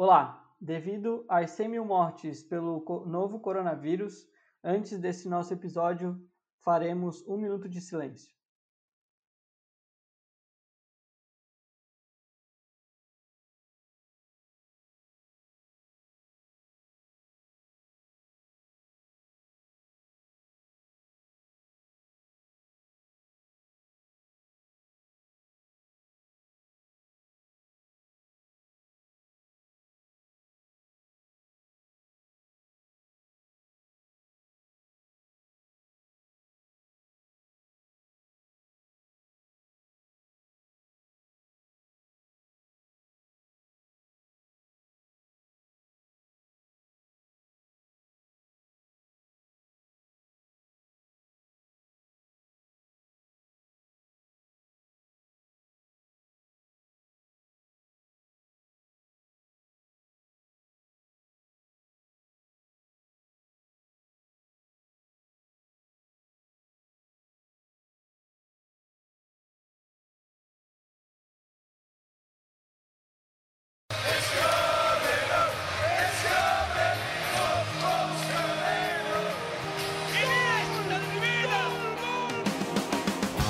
Olá, devido às 100 mil mortes pelo novo coronavírus, antes desse nosso episódio, faremos um minuto de silêncio.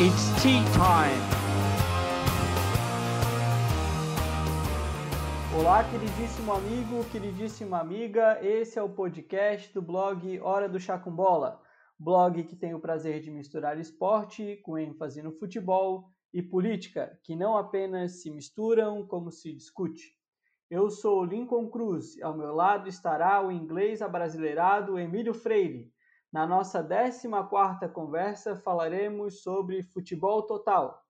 It's tea time. Olá, queridíssimo amigo, queridíssima amiga. Esse é o podcast do blog Hora do Chá com Bola. Blog que tem o prazer de misturar esporte com ênfase no futebol e política, que não apenas se misturam, como se discute. Eu sou Lincoln Cruz, ao meu lado estará o inglês abrasileirado Emílio Freire. Na nossa 14ª conversa falaremos sobre futebol total.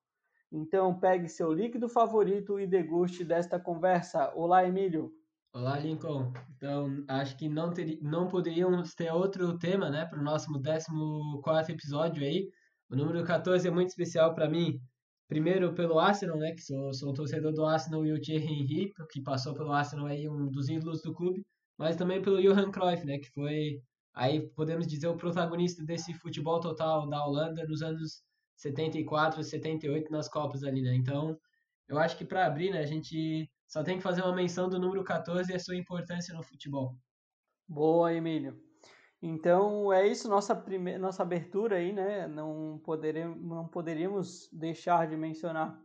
Então pegue seu líquido favorito e deguste desta conversa. Olá, Emílio. Olá, Lincoln. Então, acho que não, ter, não poderíamos ter outro tema, né, para o nosso 14 episódio aí. O número 14 é muito especial para mim. Primeiro pelo Arsenal, né, que sou, sou um torcedor do Arsenal e o Thierry Henry, que passou pelo Arsenal aí, um dos ídolos do clube. Mas também pelo Johan Cruyff, né, que foi aí podemos dizer o protagonista desse futebol total da Holanda nos anos 74, 78 nas Copas ali, né? Então, eu acho que para abrir, né, a gente só tem que fazer uma menção do número 14 e a sua importância no futebol. Boa, Emílio. Então, é isso, nossa, primeira, nossa abertura aí, né? Não poderíamos, não poderíamos deixar de mencionar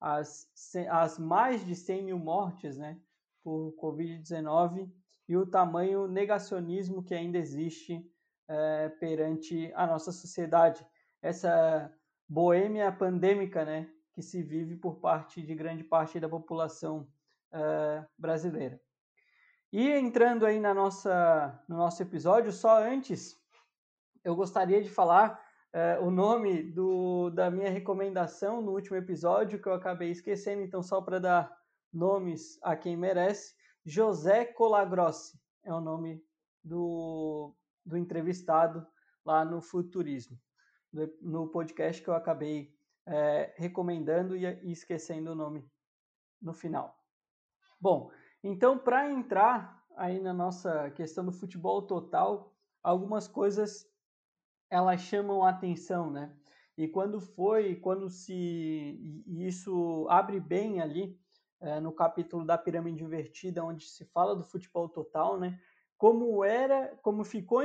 as, as mais de 100 mil mortes, né? Por Covid-19 e o tamanho negacionismo que ainda existe é, perante a nossa sociedade. Essa boêmia pandêmica né, que se vive por parte de grande parte da população é, brasileira. E entrando aí na nossa, no nosso episódio, só antes eu gostaria de falar é, o nome do, da minha recomendação no último episódio, que eu acabei esquecendo, então só para dar nomes a quem merece. José Colagrossi é o nome do, do entrevistado lá no Futurismo, no podcast que eu acabei é, recomendando e, esquecendo o nome no final. Bom, então para entrar aí na nossa questão do futebol total, algumas coisas elas chamam a atenção, né? E quando foi, quando se isso abre bem ali é, no capítulo da pirâmide invertida, onde se fala do futebol total, né? Como era, como ficou,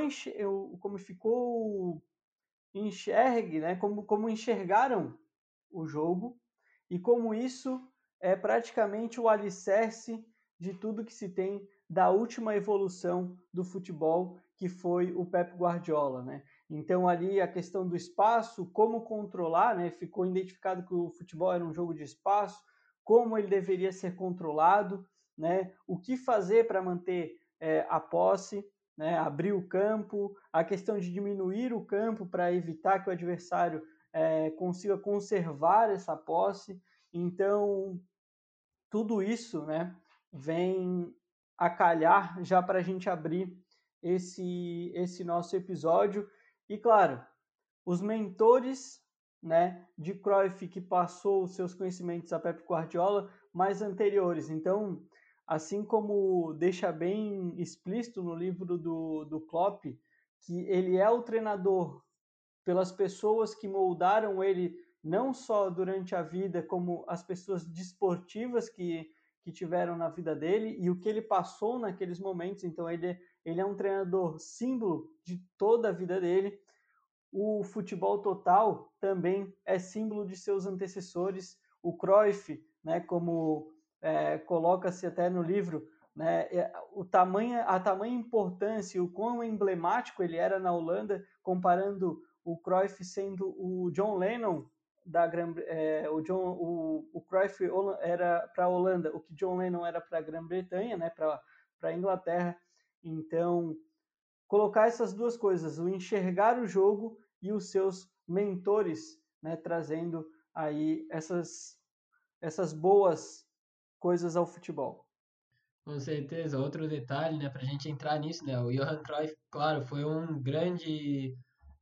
como ficou enxergue, né? Como, como enxergaram o jogo e como isso é praticamente o alicerce de tudo que se tem da última evolução do futebol, que foi o Pep Guardiola, né? Então ali a questão do espaço, como controlar, né? Ficou identificado que o futebol era um jogo de espaço, como ele deveria ser controlado, né? o que fazer para manter é, a posse, né? abrir o campo, a questão de diminuir o campo para evitar que o adversário é, consiga conservar essa posse. Então, tudo isso né, vem a calhar já para a gente abrir esse, esse nosso episódio. E claro, os mentores né, de Cruyff que passou os seus conhecimentos a Pep Guardiola mais anteriores. Então, assim como deixa bem explícito no livro do, do Klopp, que ele é o treinador pelas pessoas que moldaram ele não só durante a vida, como as pessoas desportivas que, que tiveram na vida dele e o que ele passou naqueles momentos. Então ele, ele é um treinador símbolo de toda a vida dele. O futebol total também é símbolo de seus antecessores. O Cruyff, né, como é, coloca-se até no livro, né, é, o tamanho, a tamanha importância, o quão emblemático ele era na Holanda, comparando o Cruyff sendo o John Lennon da Gran, é, o John o, o Cruyff era para a Holanda o que John Lennon era para a Grã-Bretanha né para para Inglaterra então colocar essas duas coisas o enxergar o jogo e os seus mentores né trazendo aí essas essas boas coisas ao futebol. Com certeza outro detalhe né para a gente entrar nisso né o Johan Cruyff claro foi um grande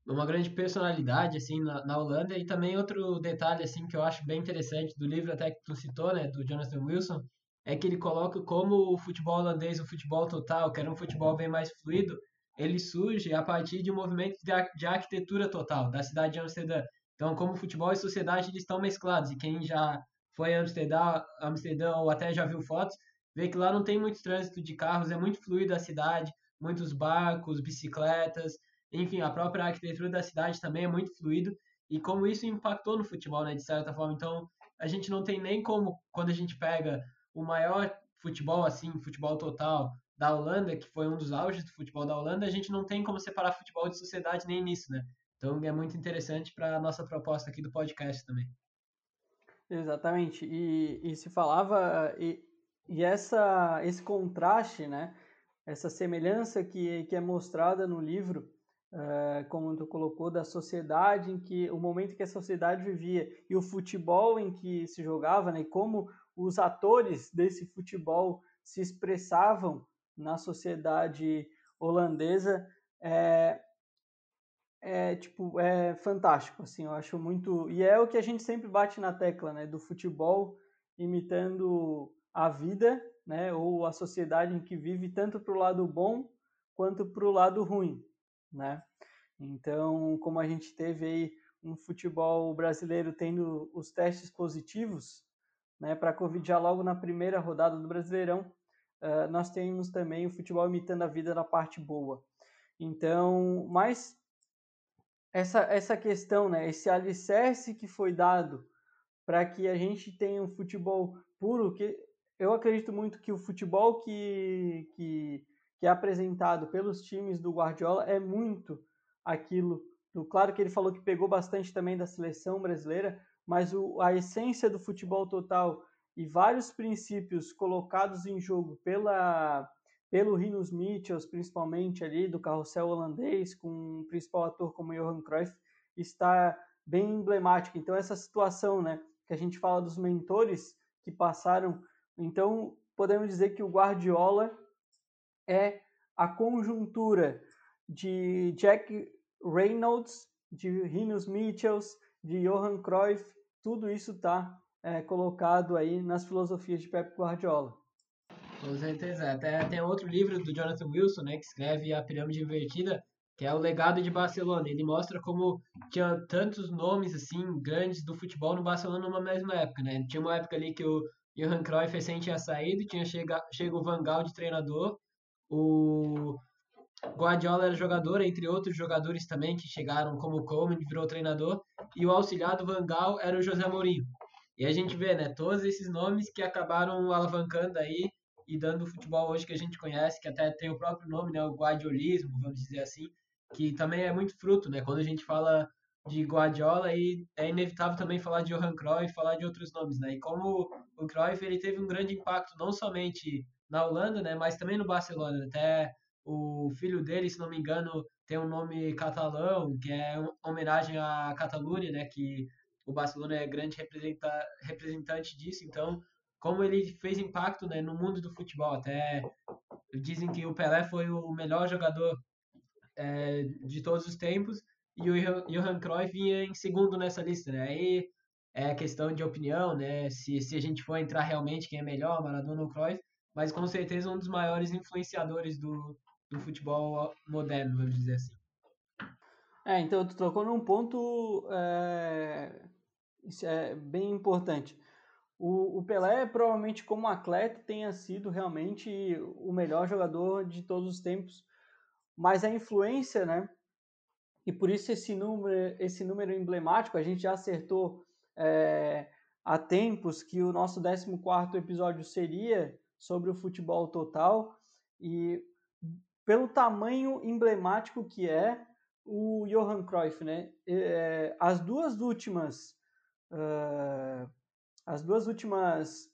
uma grande personalidade assim na, na, Holanda e também outro detalhe assim que eu acho bem interessante do livro até que tu citou né do Jonathan Wilson é que ele coloca como o futebol holandês o futebol total que era um futebol bem mais fluido ele surge a partir de um movimento de, arquitetura total da cidade de Amsterdã. Então como futebol e sociedade eles estão mesclados. E quem já foi a Amsterdã Amsterdã ou até já viu fotos vê que lá não tem muito trânsito de carros é muito fluido a cidade muitos barcos bicicletas enfim, a própria arquitetura da cidade também é muito fluido. E como isso impactou no futebol, né, de certa forma. Então, a gente não tem nem como, quando a gente pega o maior futebol, assim, futebol total da Holanda, que foi um dos auges do futebol da Holanda, a gente não tem como separar futebol de sociedade nem nisso, né? Então, é muito interessante para a nossa proposta aqui do podcast também. Exatamente. E, e se falava, e, e essa, esse contraste, né? Essa semelhança que, que é mostrada no livro uh, como tu colocou, da sociedade em que o momento que a sociedade vivia e o futebol em que se jogava, né, e como os atores desse futebol se expressavam na sociedade holandesa é, é tipo é fantástico assim eu acho muito e é o que a gente sempre bate na tecla né do futebol imitando a vida né ou a sociedade em que vive tanto para o lado bom quanto para o lado ruim né? Então, como a gente teve aí um futebol brasileiro tendo os testes positivos, né, para Covid já logo na primeira rodada do Brasileirão, uh, nós temos também o futebol imitando a vida na parte boa. Então, mas essa, essa questão, né, esse alicerce que foi dado para que a gente tenha um futebol puro, que eu acredito muito que o futebol que, que que é apresentado pelos times do Guardiola é muito aquilo. Do, claro que ele falou que pegou bastante também da seleção brasileira, mas o, a essência do futebol total e vários princípios colocados em jogo pela pelo Rinus Michels, principalmente ali do carrossel holandês, com o principal ator como Johan Cruyff, está bem emblemático. Então essa situação, né, que a gente fala dos mentores que passaram, então podemos dizer que o Guardiola é a conjuntura de Jack Reynolds, de Rinus Michels, de Johan Cruyff, tudo isso está é, colocado aí nas filosofias de Pep Guardiola. Com certeza. Até tem outro livro do Jonathan Wilson, né, que escreve A Pirâmide Invertida, que é o legado de Barcelona. Ele mostra como tinha tantos nomes assim grandes do futebol no Barcelona numa mesma época, né? Tinha uma época ali que o Johan Cruyff recém tinha saído, tinha chega, chega o Van Gaal de treinador, o Guardiola era jogador, entre outros jogadores também que chegaram, como Coleman, virou treinador, e o auxiliar do Van Gaal era o José Mourinho. E a gente vê, né, todos esses nomes que acabaram alavancando aí e dando o futebol hoje que a gente conhece, que até tem o próprio nome, né, o guardiolismo, vamos dizer assim, que também é muito fruto, né, quando a gente fala de Guardiola e é inevitável também falar de Johan Cruyff, falar de outros nomes, né? E como o Cruyff ele teve um grande impacto não somente na Holanda, né? Mas também no Barcelona. Até o filho dele, se não me engano, tem um nome catalão, que é homenagem à Catalunha, né? Que o Barcelona é grande representa, representante disso. Então, como ele fez impacto né, no mundo do futebol. Até dizem que o Pelé foi o melhor jogador é, de todos os tempos e o Johan Cruyff vinha em segundo nessa lista, né? Aí é questão de opinião, né? Se, se a gente for entrar realmente quem é melhor, Maradona ou Cruyff, mas com certeza um dos maiores influenciadores do, do futebol moderno, vamos dizer assim. É, então tu tocou num ponto é, é bem importante. o, o Pelé, provavelmente como atleta, tenha sido realmente o melhor jogador de todos os tempos, mas a influência, né? E por isso esse número, esse número emblemático, a gente já acertou é, há tempos que o nosso 14 episódio seria sobre o futebol total, e pelo tamanho emblemático que é o Johan Cruyff, né? É, as duas últimas uh, as duas últimas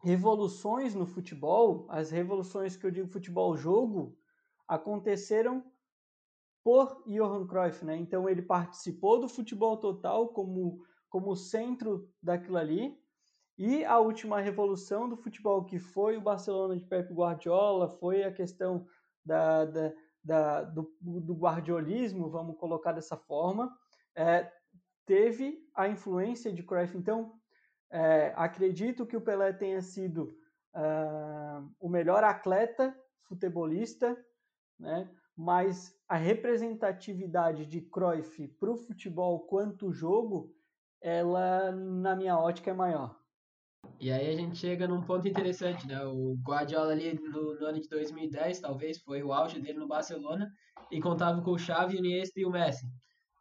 revoluções no futebol, as revoluções que eu digo futebol jogo, aconteceram por Johan Cruyff, né? Então ele participou do futebol total como como centro daquilo ali. E a última revolução do futebol que foi o Barcelona de Pep Guardiola, foi a questão da, da, da do, do guardiolismo, vamos colocar dessa forma, é, teve a influência de Cruyff. Então, é, acredito que o Pelé tenha sido uh, o melhor atleta futebolista, né? mas a representatividade de Cruyff para o futebol quanto jogo, ela, na minha ótica, é maior. E aí a gente chega num ponto interessante, né? O Guardiola ali no, no, ano de 2010, talvez, foi o auge dele no Barcelona, e contava com o Xavi, o Iniesta e o Messi.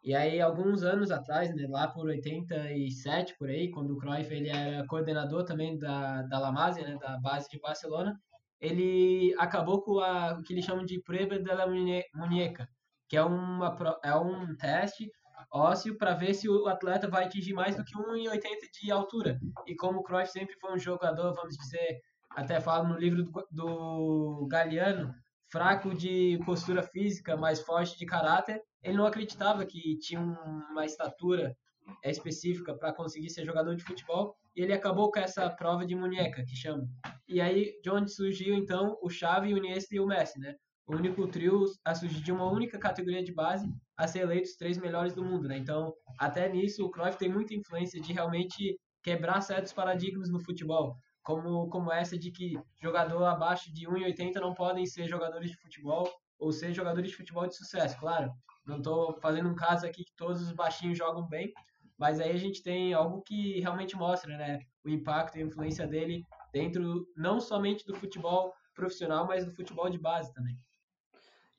E aí, alguns anos atrás, né, lá por 87, por aí, quando o Cruyff ele era coordenador também da, da La Masia, né, da base de Barcelona, ele acabou com a, o que eles chamam de prueba de la muñeca, que é, uma, é um teste ósseo para ver se o atleta vai atingir mais do que 1,80 de altura. E como o Cruyff sempre foi um jogador, vamos dizer, até falo no livro do, do Galeano, fraco de postura física, mas forte de caráter, ele não acreditava que tinha uma estatura específica para conseguir ser jogador de futebol e ele acabou com essa prova de muñeca, que chama. E aí, de onde surgiu então o Xavi, o Iniesta e o Messi, né? O único trio a surgir de uma única categoria de base a ser eleito os três melhores do mundo, né? Então, até nisso, o Cruyff tem muita influência de realmente quebrar certos paradigmas no futebol como, como essa de que jogador abaixo de 1,80 não podem ser jogadores de futebol ou ser jogadores de futebol de sucesso, claro. Não estou fazendo um caso aqui que todos os baixinhos jogam bem, mas aí a gente tem algo que realmente mostra, né, o impacto e a influência dele dentro não somente do futebol profissional, mas do futebol de base também.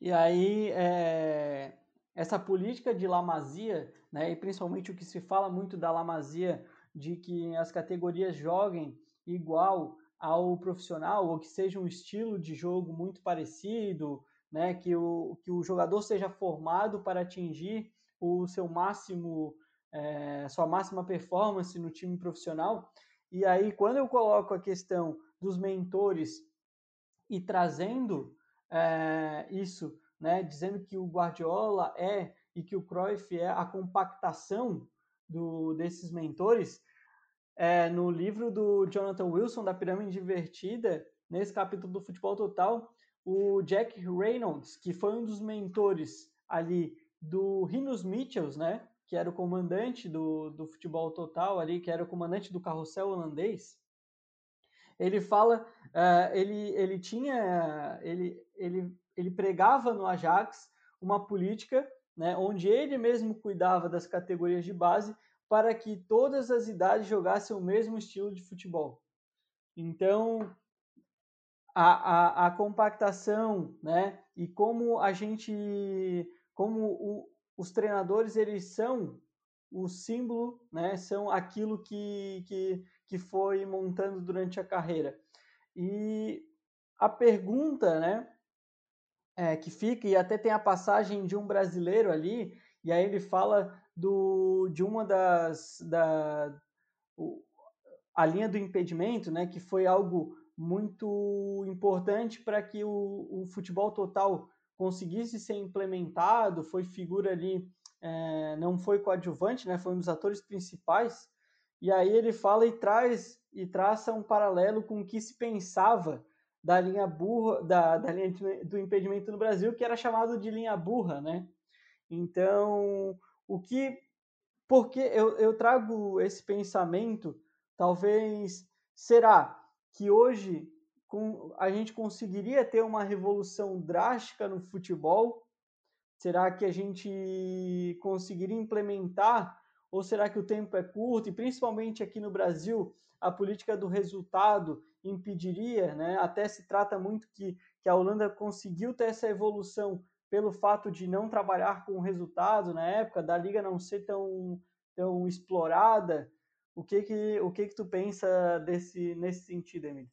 E aí, é, essa política de lamazia, né, e principalmente o que se fala muito da lamazia, de que as categorias joguem igual ao profissional ou que seja um estilo de jogo muito parecido, né, que o, que o jogador seja formado para atingir o seu máximo, é, sua máxima performance no time profissional. E aí, quando eu coloco a questão dos mentores e trazendo é, isso, né, dizendo que o Guardiola é e que o Cruyff é a compactação do, desses mentores, é, no livro do Jonathan Wilson, da Pirâmide Invertida, nesse capítulo do Futebol Total, o Jack Reynolds, que foi um dos mentores ali do Rinos Mitchells, né, que era o comandante do, do futebol total ali, que era o comandante do carrossel holandês, ele fala, uh, ele, ele tinha, ele, ele, ele pregava no Ajax uma política, né, onde ele mesmo cuidava das categorias de base para que todas as idades jogassem o mesmo estilo de futebol. Então, a, a, a compactação, né, e como a gente, como o, os treinadores, eles são o símbolo, né, são aquilo que, que, que foi montando durante a carreira. E a pergunta, né, é, que fica, e até tem a passagem de um brasileiro ali, e aí ele fala do, de uma das. Da, o, a linha do impedimento, né, que foi algo muito importante para que o, o, futebol total conseguisse ser implementado, foi figura ali, é, não foi coadjuvante, né, foi um dos atores principais, e aí ele fala e traz e traça um paralelo com o que se pensava da linha burra, da, da linha do impedimento no Brasil, que era chamado de linha burra, né? Então, o que. Porque eu, eu trago esse pensamento, talvez. Será que hoje com, a gente conseguiria ter uma revolução drástica no futebol? Será que a gente conseguiria implementar? Ou será que o tempo é curto? E principalmente aqui no Brasil, a política do resultado impediria, né? Até se trata muito que, que a Holanda conseguiu ter essa evolução pelo fato de não trabalhar com o resultado na época, da liga não ser tão, tão explorada. O que que, o que que tu pensa desse, nesse sentido, Emílio?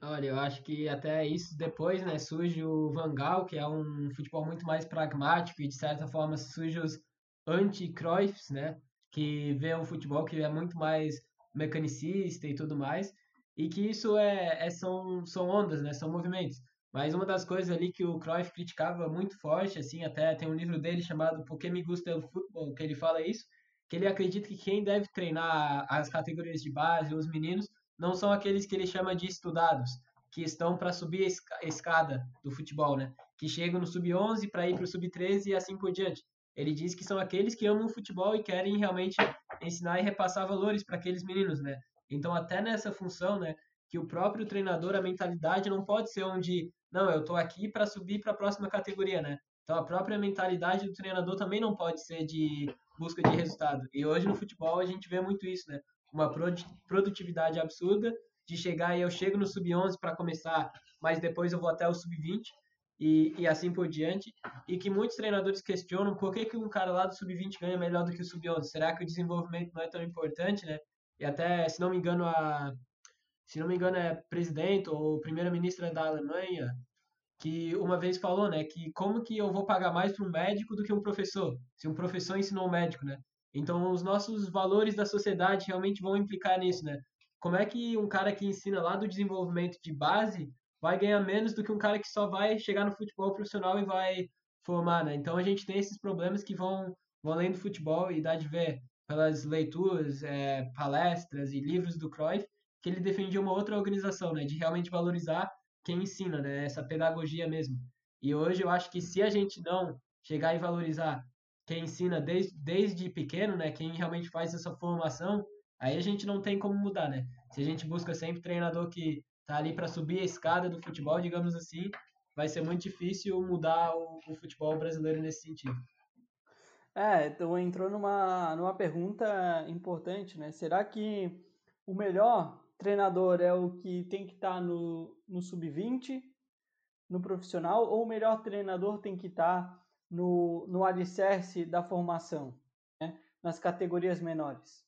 Olha, eu acho que até isso depois, né, surge o Van Gaal, que é um futebol muito mais pragmático e de certa forma surge os anti-Cruyffs, né, que vê um futebol que é muito mais mecanicista e tudo mais, e que isso é, é são, são ondas, né, são movimentos. Mas uma das coisas ali que o Cruyff criticava muito forte, assim, até tem um livro dele chamado Por que me gusta o futebol, que ele fala isso, que ele acredita que quem deve treinar as categorias de base, os meninos, não são aqueles que ele chama de estudados, que estão para subir a escada do futebol, né? Que chegam no sub-11 para ir para o sub-13 e assim por diante. Ele diz que são aqueles que amam o futebol e querem realmente ensinar e repassar valores para aqueles meninos, né? Então, até nessa função, né, que o próprio treinador, a mentalidade não pode ser onde, não, eu estou aqui para subir para a próxima categoria, né? Então, a própria mentalidade do treinador também não pode ser de busca de resultado. E hoje no futebol a gente vê muito isso, né? Uma produtividade absurda de chegar e eu chego no sub-11 para começar, mas depois eu vou até o sub-20 e, e assim por diante. E que muitos treinadores questionam por que, que um cara lá do sub-20 ganha melhor do que o sub-11. Será que o desenvolvimento não é tão importante, né? E até, se não me engano, a se não me engano é presidente ou primeira-ministra da Alemanha que uma vez falou, né, que como que eu vou pagar mais para um médico do que um professor, se um professor ensinou um médico, né? Então os nossos valores da sociedade realmente vão implicar nisso, né? Como é que um cara que ensina lá do desenvolvimento de base vai ganhar menos do que um cara que só vai chegar no futebol profissional e vai formar, né? Então a gente tem esses problemas que vão, vão além do futebol e dá de ver pelas leituras, é, palestras e livros do Cruyff que ele defendia uma outra organização, né? De realmente valorizar quem ensina, né? Essa pedagogia mesmo. E hoje eu acho que se a gente não chegar e valorizar quem ensina desde, desde pequeno, né? Quem realmente faz essa formação, aí a gente não tem como mudar, né? Se a gente busca sempre treinador que tá ali para subir a escada do futebol, digamos assim, vai ser muito difícil mudar o, o futebol brasileiro nesse sentido. É, então entrou numa, numa pergunta importante, né? Será que o melhor treinador é o que tem que estar tá no, no sub-20, no profissional, ou o melhor treinador tem que estar tá no, no alicerce da formação, né? nas categorias menores.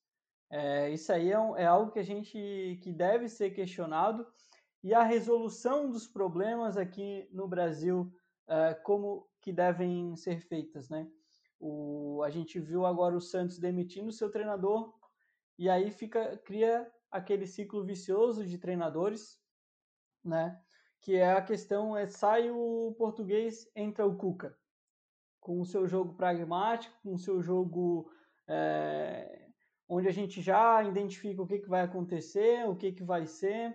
É, isso aí é, é, algo que a gente que deve ser questionado e a resolução dos problemas aqui no Brasil é, como que devem ser feitas, né? O, a gente viu agora o Santos demitindo seu treinador e aí fica cria aquele ciclo vicioso de treinadores, né? Que é a questão é sai o português, entra o Cuca, com o seu jogo pragmático, com o seu jogo é, onde a gente já identifica o que, que vai acontecer, o que, que vai ser.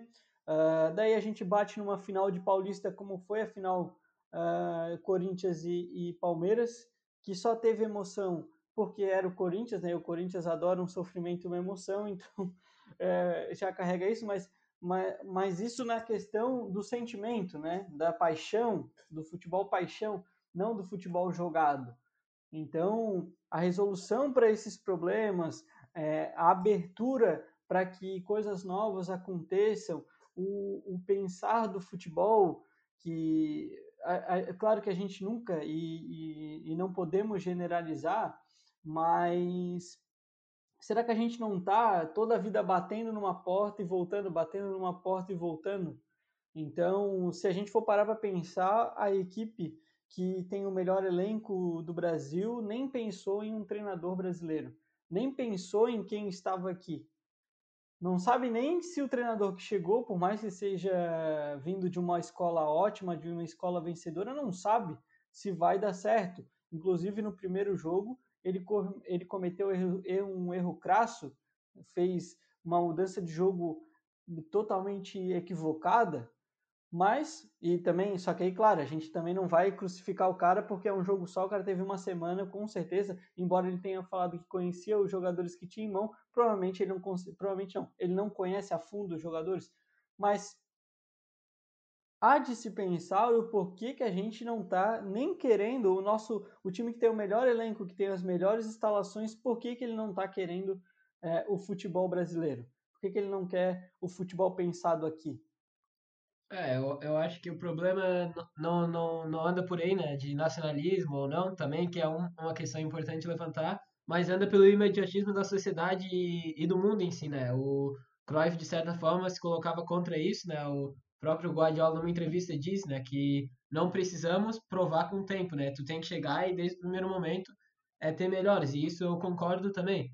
Uh, daí a gente bate numa final de Paulista, como foi a final uh, Corinthians e, e Palmeiras, que só teve emoção porque era o Corinthians, né? O Corinthians adora um sofrimento uma emoção, então é, já carrega isso, mas, mas, mas isso na questão do sentimento, né? Da paixão, do futebol paixão, não do futebol jogado. Então, a resolução para esses problemas, é, a abertura para que coisas novas aconteçam, o, o pensar do futebol, que é claro que a gente nunca e, e, e não podemos generalizar, mas será que a gente não está toda a vida batendo numa porta e voltando, batendo numa porta e voltando? Então, se a gente for parar para pensar, a equipe que tem o melhor elenco do Brasil nem pensou em um treinador brasileiro, nem pensou em quem estava aqui. Não sabe nem se o treinador que chegou, por mais que seja vindo de uma escola ótima, de uma escola vencedora, não sabe se vai dar certo. Inclusive no primeiro jogo, ele, ele cometeu um erro crasso, fez uma mudança de jogo totalmente equivocada, mas, e também, só que aí, claro, a gente também não vai crucificar o cara porque é um jogo só, o cara teve uma semana, com certeza, embora ele tenha falado que conhecia os jogadores que tinha em mão, provavelmente ele não, provavelmente não, ele não conhece a fundo os jogadores, mas há de se pensar o porquê que a gente não está nem querendo o nosso o time que tem o melhor elenco, que tem as melhores instalações, por que, que ele não está querendo é, o futebol brasileiro? que, que ele não quer o futebol pensado aqui? É, eu, eu acho que o problema não, não, não anda por aí, né? De nacionalismo ou não, também, que é um, uma questão importante levantar, mas anda pelo imediatismo da sociedade e, e do mundo em si, né? O Cruyff, de certa forma, se colocava contra isso, né? O próprio Guardiola, numa entrevista, diz, né? Que não precisamos provar com o tempo, né? Tu tem que chegar e, desde o primeiro momento, é ter melhores, e isso eu concordo também.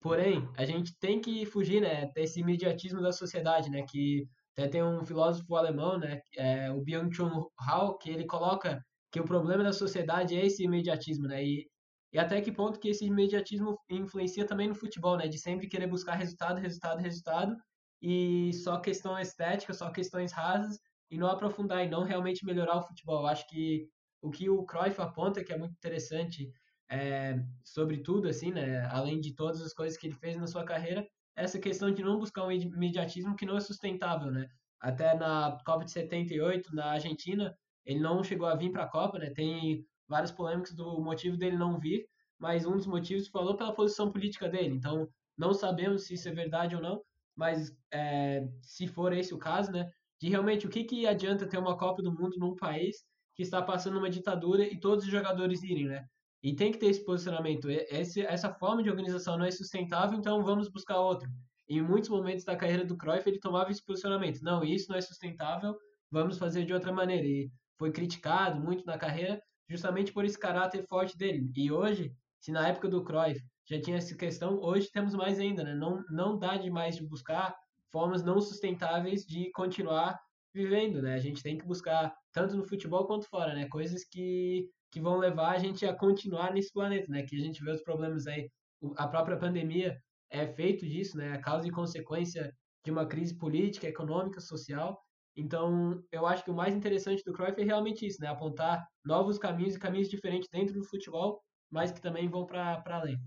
Porém, a gente tem que fugir, né? Desse imediatismo da sociedade, né? Que até tem um filósofo alemão, né, é, o Byung-Chul Han, que ele coloca que o problema da sociedade é esse imediatismo, né? E, e até que ponto que esse imediatismo influencia também no futebol, né? De sempre querer buscar resultado, resultado, resultado, e só questão estética, só questões rasas, e não aprofundar e não realmente melhorar o futebol. Eu acho que o que o Cruyff aponta, que é muito interessante, é, sobre tudo, assim, né? Além de todas as coisas que ele fez na sua carreira, essa questão de não buscar um imediatismo que não é sustentável, né? Até na Copa de 78, na Argentina, ele não chegou a vir para a Copa, né? Tem várias polêmicas do motivo dele não vir, mas um dos motivos falou pela posição política dele. Então, não sabemos se isso é verdade ou não, mas é, se for esse o caso, né? De realmente o que, que adianta ter uma Copa do Mundo num país que está passando uma ditadura e todos os jogadores irem, né? E tem que ter esse posicionamento. Esse, essa forma de organização não é sustentável, então vamos buscar outro. Em muitos momentos da carreira do Cruyff, ele tomava esse posicionamento. Não, isso não é sustentável, vamos fazer de outra maneira. E foi criticado muito na carreira justamente por esse caráter forte dele. E hoje, se na época do Cruyff já tinha essa questão, hoje temos mais ainda, né? Não, não dá demais de buscar formas não sustentáveis de continuar vivendo, né? A gente tem que buscar tanto no futebol quanto fora, né? Coisas que que vão levar a gente a continuar nesse planeta, né? Que a gente vê os problemas aí, a própria pandemia é feito disso, né? A causa e consequência de uma crise política, econômica, social. Então, eu acho que o mais interessante do Cruyff é realmente isso, né? Apontar novos caminhos e caminhos diferentes dentro do futebol, mas que também vão para além.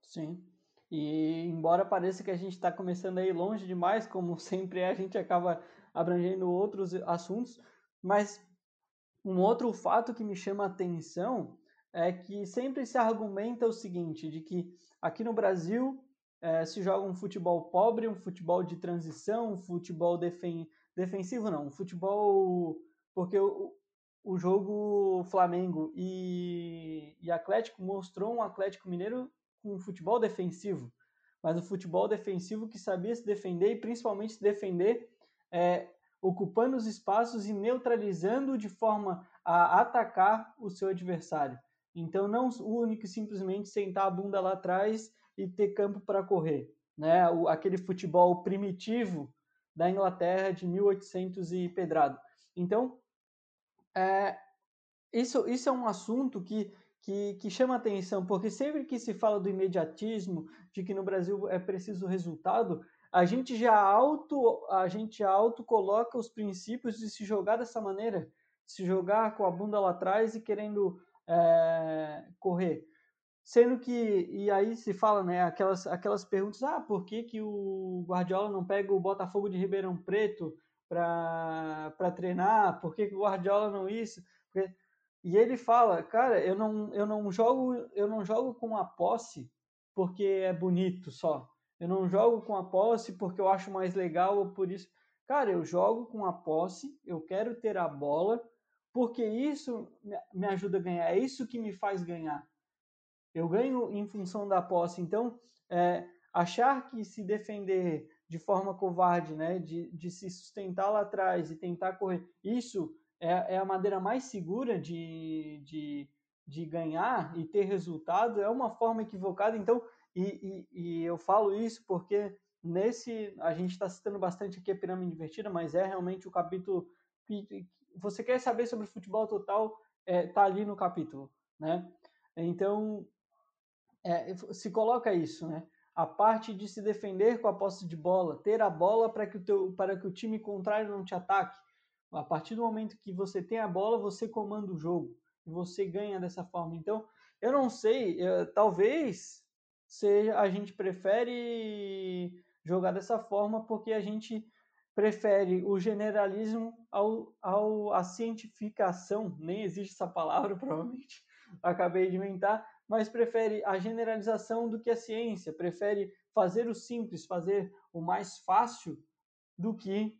Sim. E embora pareça que a gente está começando aí longe demais, como sempre é, a gente acaba abrangendo outros assuntos, mas um outro fato que me chama a atenção é que sempre se argumenta o seguinte, de que aqui no Brasil é, se joga um futebol pobre, um futebol de transição, um futebol defen defensivo não, um futebol porque o, o jogo Flamengo e, e Atlético mostrou um Atlético Mineiro com um futebol defensivo, mas um futebol defensivo que sabia se defender e principalmente se defender é, ocupando os espaços e neutralizando de forma a atacar o seu adversário. Então, não único simplesmente sentar a bunda lá atrás e ter campo para correr. Né? O, aquele futebol primitivo da Inglaterra de 1800 e pedrado. Então, é, isso, isso é um assunto que, que, que chama atenção, porque sempre que se fala do imediatismo, de que no Brasil é preciso resultado, a gente já auto a gente auto coloca os princípios de se jogar dessa maneira, se jogar com a bunda lá atrás e querendo é, correr. Sendo que, e aí se fala, né, aquelas, aquelas perguntas, ah, por que, que o Guardiola não pega o Botafogo de Ribeirão Preto para treinar? Por que, que o Guardiola não isso? Porque... E ele fala, cara, eu não, eu não jogo eu não jogo com a posse porque é bonito só. Eu não jogo com a posse porque eu acho mais legal ou por isso. Cara, eu jogo com a posse, eu quero ter a bola, porque isso me ajuda a ganhar, é isso que me faz ganhar. Eu ganho em função da posse. Então, é, achar que se defender de forma covarde, né, de, de se sustentar lá atrás e tentar correr, isso é, é a maneira mais segura de, de, de ganhar e ter resultado, é uma forma equivocada. Então, e, e, e eu falo isso porque nesse a gente está citando bastante aqui a pirâmide invertida, mas é realmente o capítulo que você quer saber sobre futebol total é, tá ali no capítulo, né? Então é, se coloca isso, né? A parte de se defender com a posse de bola, ter a bola para que o teu, para que o time contrário não te ataque. A partir do momento que você tem a bola, você comanda o jogo e você ganha dessa forma. Então, eu não sei, eu, talvez seja a gente prefere jogar dessa forma porque a gente prefere o generalismo ao, ao a cientificação, nem existe essa palavra provavelmente, acabei de inventar, mas prefere a generalização do que a ciência, prefere fazer o simples, fazer ou mais fácil do que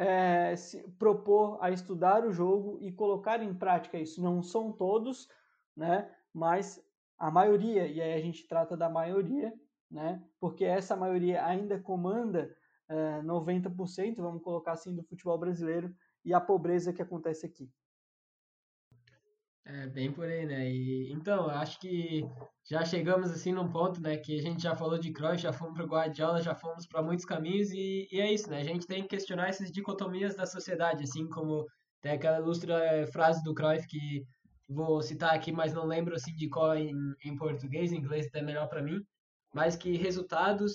é, se propor a estudar o jogo e colocar em prática isso. Não são todos, né? Mas a maioria, e aí a gente trata da maioria, né? Porque essa maioria ainda comanda é, 90%, vamos colocar assim, do futebol brasileiro e a pobreza que acontece aqui. É, bem por aí, né? E, então, acho que já chegamos assim num ponto, né, que a gente já falou de Cruyff, já fomos para Guardiola, já fomos para muitos caminhos e, e, é isso, né? A gente tem que questionar essas dicotomias da sociedade, assim como tem aquela ilustra eh, frase do Cruyff que vou citar aqui, mas não lembro assim de qual em, em português, em inglês até melhor para mim, mas que resultados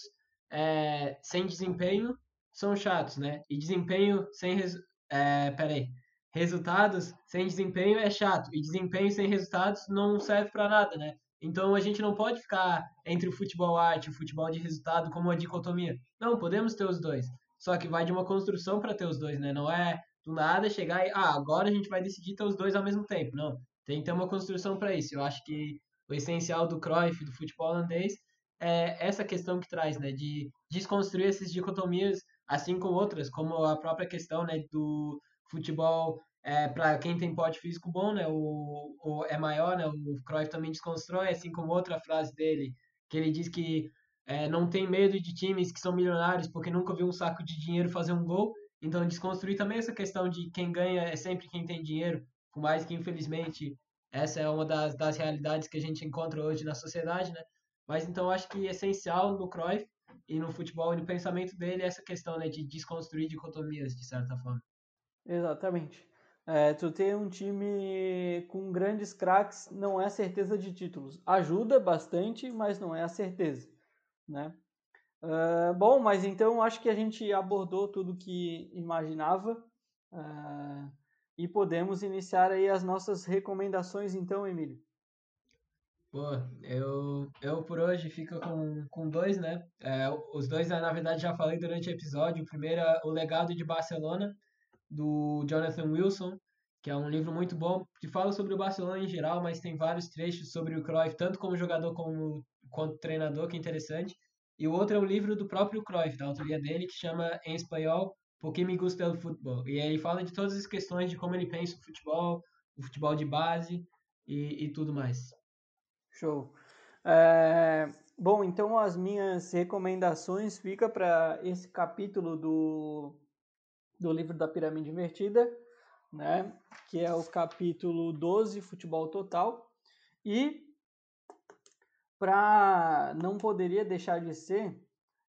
é, sem desempenho são chatos, né? E desempenho sem res... é, peraí, resultados sem desempenho é chato e desempenho sem resultados não serve para nada, né? Então a gente não pode ficar entre o futebol arte e o futebol de resultado como uma dicotomia. Não, podemos ter os dois. Só que vai de uma construção para ter os dois, né? Não é do nada chegar e ah, agora a gente vai decidir ter os dois ao mesmo tempo. Não, tem que ter uma construção para isso. Eu acho que o essencial do Cruyff, do futebol holandês, é essa questão que traz, né, de desconstruir essas dicotomias, assim como outras, como a própria questão, né, do futebol é, para quem tem porte físico bom, né, o, o, é maior, né, o Cruyff também desconstrói, assim como outra frase dele, que ele diz que é, não tem medo de times que são milionários porque nunca viu um saco de dinheiro fazer um gol, então desconstruir também essa questão de quem ganha é sempre quem tem dinheiro, por mais que infelizmente essa é uma das, das realidades que a gente encontra hoje na sociedade, né, mas então acho que é essencial no Cruyff e no futebol e no pensamento dele é essa questão, né, de desconstruir dicotomias, de certa forma. Exatamente. É, tu ter um time com grandes craques não é certeza de títulos. Ajuda bastante, mas não é a certeza, né? Uh, bom, mas então acho que a gente abordou tudo que imaginava uh, e podemos iniciar aí as nossas recomendações então, Emílio. Pô, eu, eu por hoje fico com, com dois, né? É, os dois, na verdade, já falei durante o episódio. O primeiro é O Legado de Barcelona, do Jonathan Wilson, que é um livro muito bom, que fala sobre o Barcelona em geral, mas tem vários trechos sobre o Cruyff, tanto como jogador como quanto treinador, que é interessante. E o outro é um livro do próprio Cruyff, da autoria dele, que chama em espanhol Por que me gusta o futebol. E aí ele fala de todas as questões de como ele pensa o futebol, o futebol de base e, e tudo mais. Show. É, bom, então as minhas recomendações ficam para esse capítulo do do livro da Pirâmide Invertida, né? que é o capítulo 12, Futebol Total. E para não poderia deixar de ser,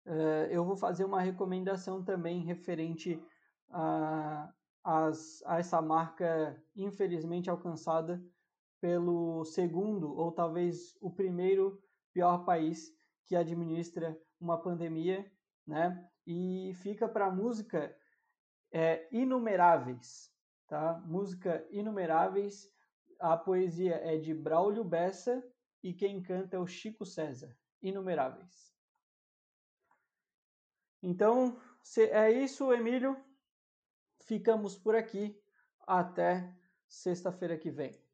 uh, eu vou fazer uma recomendação também referente a, a, a essa marca infelizmente alcançada pelo segundo ou talvez o primeiro pior país que administra uma pandemia, né? E fica para a música é, Inumeráveis, tá? Música Inumeráveis. A poesia é de Braulio Bessa e quem canta é o Chico César. Inumeráveis. Então, é isso, Emílio. Ficamos por aqui. Até sexta-feira que vem.